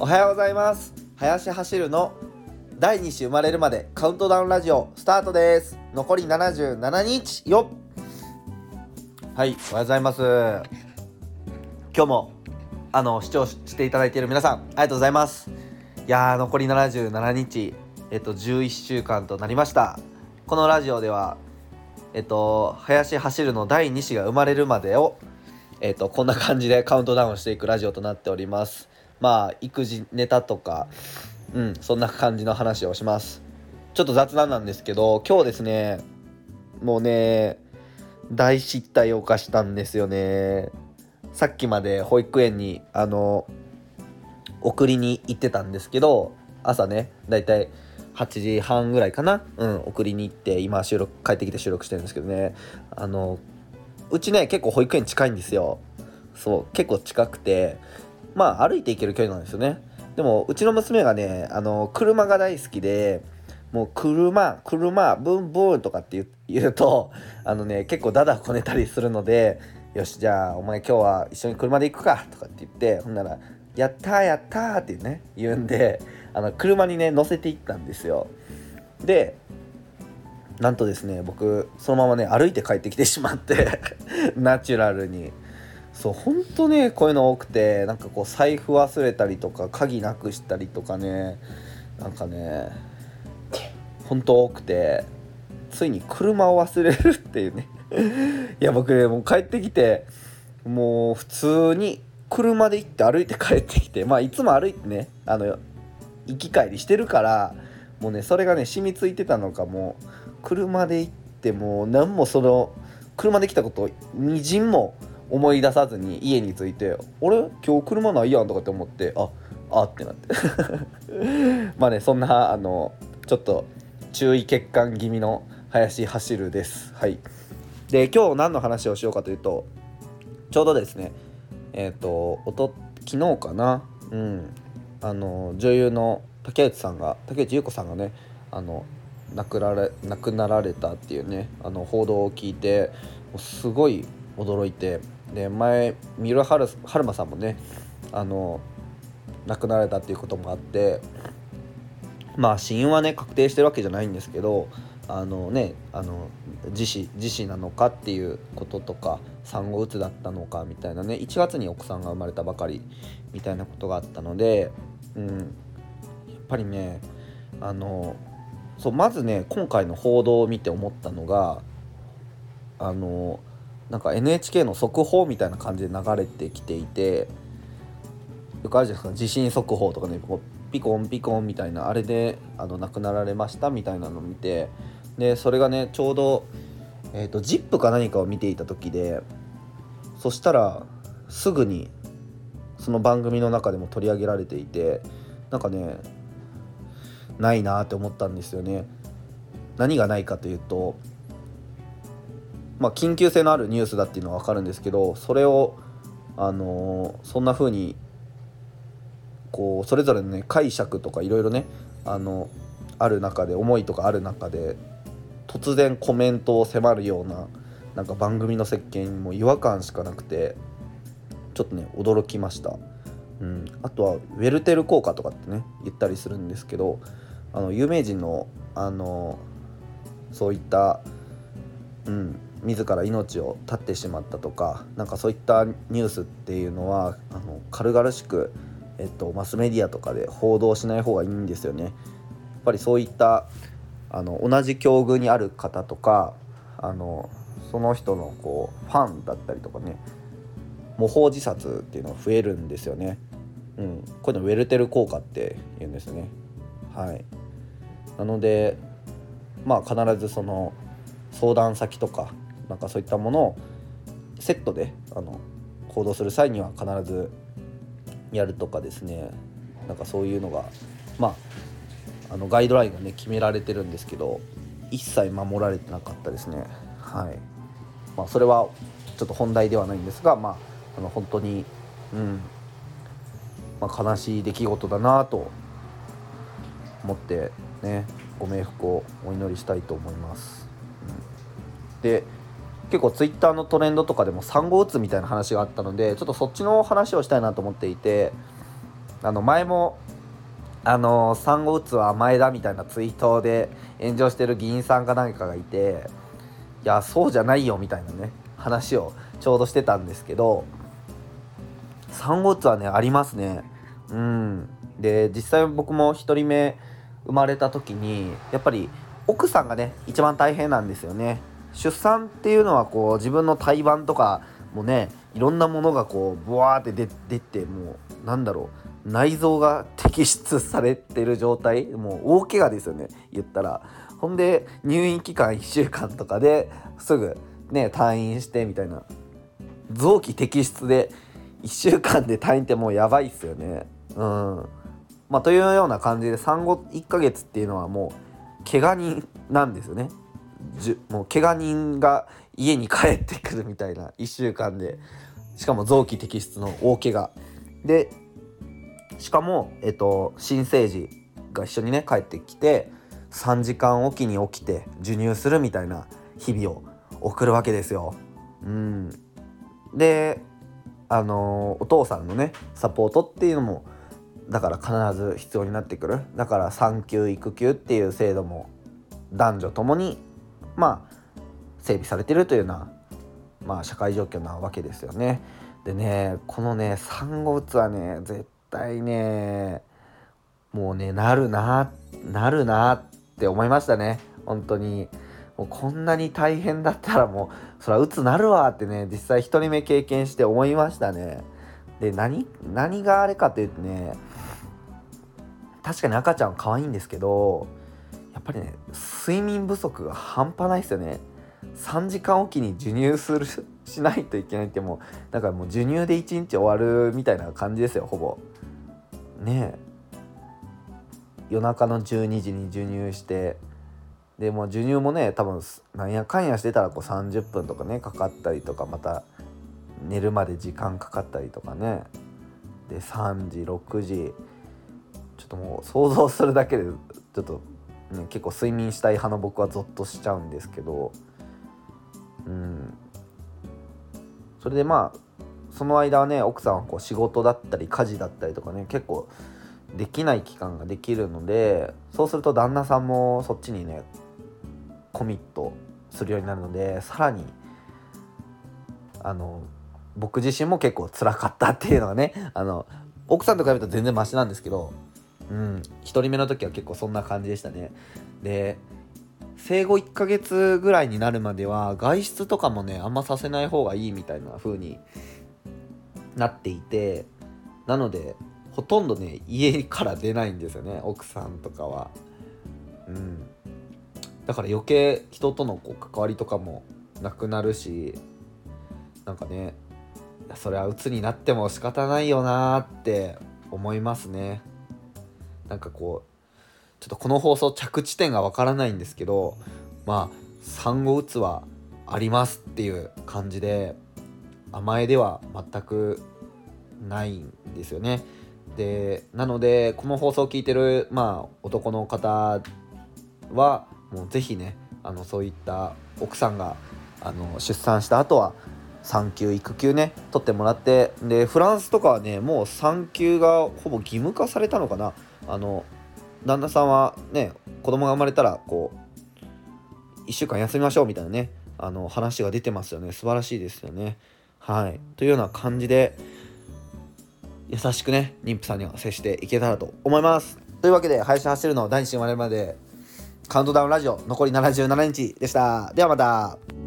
おはようございます。林走るの第2子生まれるまでカウントダウンラジオスタートです。残り77日よ。はいおはようございます。今日もあの視聴していただいている皆さんありがとうございます。いやー残り77日えっと11週間となりました。このラジオではえっと林走るの第2子が生まれるまでをえっとこんな感じでカウントダウンしていくラジオとなっております。まあ育児ネタとかうんそんな感じの話をします。ちょっと雑談なんですけど今日ですねもうね大失態を犯したんですよね。さっきまで保育園にあの送りに行ってたんですけど朝ねだいたい8時半ぐらいかな。うん送りに行って今収録帰ってきて収録してるんですけどね。あのうちね結構保育園近いんですよ。そう結構近くて。まあ歩いて行ける距離なんですよね。でもうちの娘がねあの車が大好きでもう車車ブンブンとかって言うとあのね結構ダダこねたりするのでよしじゃあお前今日は一緒に車で行くかとかって言ってほんなら「やったーやったー」ってね言うんであの車にね乗せていったんですよ。でなんとですね僕そのままね歩いて帰ってきてしまって ナチュラルに。そうほんとねこういうの多くてなんかこう財布忘れたりとか鍵なくしたりとかねなんかねほんと多くてついに車を忘れるっていうね。いや僕ねもう帰ってきてもう普通に車で行って歩いて帰ってきてまあいつも歩いてねあの行き帰りしてるからもうねそれがね染みついてたのかも。う車で行ってもう何もその車で来たことみじんも思い出さずに家に着いて「俺今日車ないやん」とかって思ってああってなって。まあねそんなあのちょっと注意欠陥気味の林走るです。はい。で今日何の話をしようかというとちょうどですねえっ、ー、とおと昨日かな？うん。あの女優の竹内さんが竹内優子さんがねあの亡くられ亡くなられたっていうねあの報道を聞いてすごい驚いてで前三浦春馬さんもねあの亡くなられたっていうこともあってまあ死因はね確定してるわけじゃないんですけどあのねあの自死自死なのかっていうこととか産後うつだったのかみたいなね1月に奥さんが生まれたばかりみたいなことがあったので、うん、やっぱりねあのそうまずね今回の報道を見て思ったのがあのなんか NHK の速報みたいな感じで流れてきていてよくあるじゃないですか地震速報とかねピコンピコンみたいなあれであの亡くなられましたみたいなのを見てでそれがねちょうど、えーと、ZIP か何かを見ていた時でそしたらすぐにその番組の中でも取り上げられていてなんかねないなって思ったんですよね。何がないかというとまあ緊急性のあるニュースだっていうのは分かるんですけどそれをあのー、そんな風にこうそれぞれのね解釈とかいろいろねあのある中で思いとかある中で突然コメントを迫るようななんか番組の設計にも違和感しかなくてちょっとね驚きました、うん、あとはウェルテル効果とかってね言ったりするんですけどあの有名人のあのそういった、うん、自ら命を絶ってしまったとかなんかそういったニュースっていうのはあの軽々しく、えっと、マスメディアとかで報道しない方がいいんですよね。やっぱりそういったあの同じ境遇にある方とかあのその人のこうファンだったりとかね模倣自殺っていうのが増えるんですよね。うん、こういうのウェルテル効果って言うんですね。はい、なのでまあ必ずその相談先とかなんかそういったものをセットであの行動する際には必ずやるとかですね。なんかそういうのがまああのガイドラインがね決められてるんですけど一切守られてなかったですね。はい。まあそれはちょっと本題ではないんですがまああの本当にうんまあ、悲しい出来事だなと思ってねご冥福をお祈りしたいと思います。うん、で結構ツイッターのトレンドとかでも産後うつみたいな話があったのでちょっとそっちの話をしたいなと思っていてあの前もあの産後うつは前だみたいなツイートで炎上してる議員さんか何かがいていやそうじゃないよみたいなね話をちょうどしてたんですけど産後うつはねありますね。うん。で実際僕も1人目生まれた時にやっぱり奥さんがね一番大変なんですよね。出産っていうのはこう自分の胎盤とかもねいろんなものがこうブワーって出出てもうなんだろう内臓が摘出されてる状態もう大怪我ですよね言ったら。ほんで入院期間1週間とかですぐね退院してみたいな。臓器摘出で1週間で退院ってもうやばいっすよね。うん。まあというような感じで産後1ヶ月っていうのはもう怪我人なんですよね。じゅもう怪我人が家に帰ってくるみたいな1週間で。しかも臓器摘出の大怪我。でしかも、えっと、新生児が一緒にね帰ってきて3時間おきに起きて授乳するみたいな日々を送るわけですよ。うん、であのお父さんのねサポートっていうのもだから必ず必要になってくる。だから産休育休っていう制度も男女ともにまあ整備されてるというような、まあ、社会状況なわけですよね。でねこのね産後うつはね絶対ねもうねなるななるなって思いましたね。本当に。もうこんなに大変だったらもうそりゃうつなるわってね実際1人目経験して思いましたね。で何何があれかっていうとね確かに赤ちゃん可愛いんですけどやっぱりね睡眠不足が半端ないですよね。3時間おきに授乳するしないといけないってもうだからもう授乳で1日終わるみたいな感じですよほぼ。ねえ。夜中の12時に授乳してでも授乳もね多分なんやかんやしてたらこう30分とかねかかったりとかまた寝るまで時間かかったりとかね。で3時6時ちょっともう想像するだけでちょっと、ね、結構睡眠したい派の僕はゾッとしちゃうんですけど。うん。それでまあその間はね奥さんはこう仕事だったり家事だったりとかね結構できない期間ができるのでそうすると旦那さんもそっちにねコミットするようになるのでさらにあの僕自身も結構辛かったっていうのはねあの奥さんと比べると全然マシなんですけどうん1人目の時は結構そんな感じでしたね。で生後1ヶ月ぐらいになるまでは外出とかもねあんまさせない方がいいみたいな風になっていてなのでほとんどね家から出ないんですよね奥さんとかは。うん。だから余計人とのこう関わりとかもなくなるしなんかねそれは鬱になっても仕方ないよなって思いますねなんかこうちょっとこの放送着地点がわからないんですけどまあ産後うつはありますっていう感じで甘えでは全くないんですよね。でなのでこの放送を聞いてる、まあ、男の方はもう是非ねあのそういった奥さんがあの出産した後は産休育休ね取ってもらってでフランスとかはねもう産休がほぼ義務化されたのかな。あの旦那さんはね子供が生まれたらこう1週間休みましょうみたいなねあの話が出てますよね。素晴らしいですよね。はい。というような感じで優しくね妊婦さんには接していけたらと思います。というわけで配信走るの第2週生まれまでカウントダウンラジオ残り77日でした。ではまた。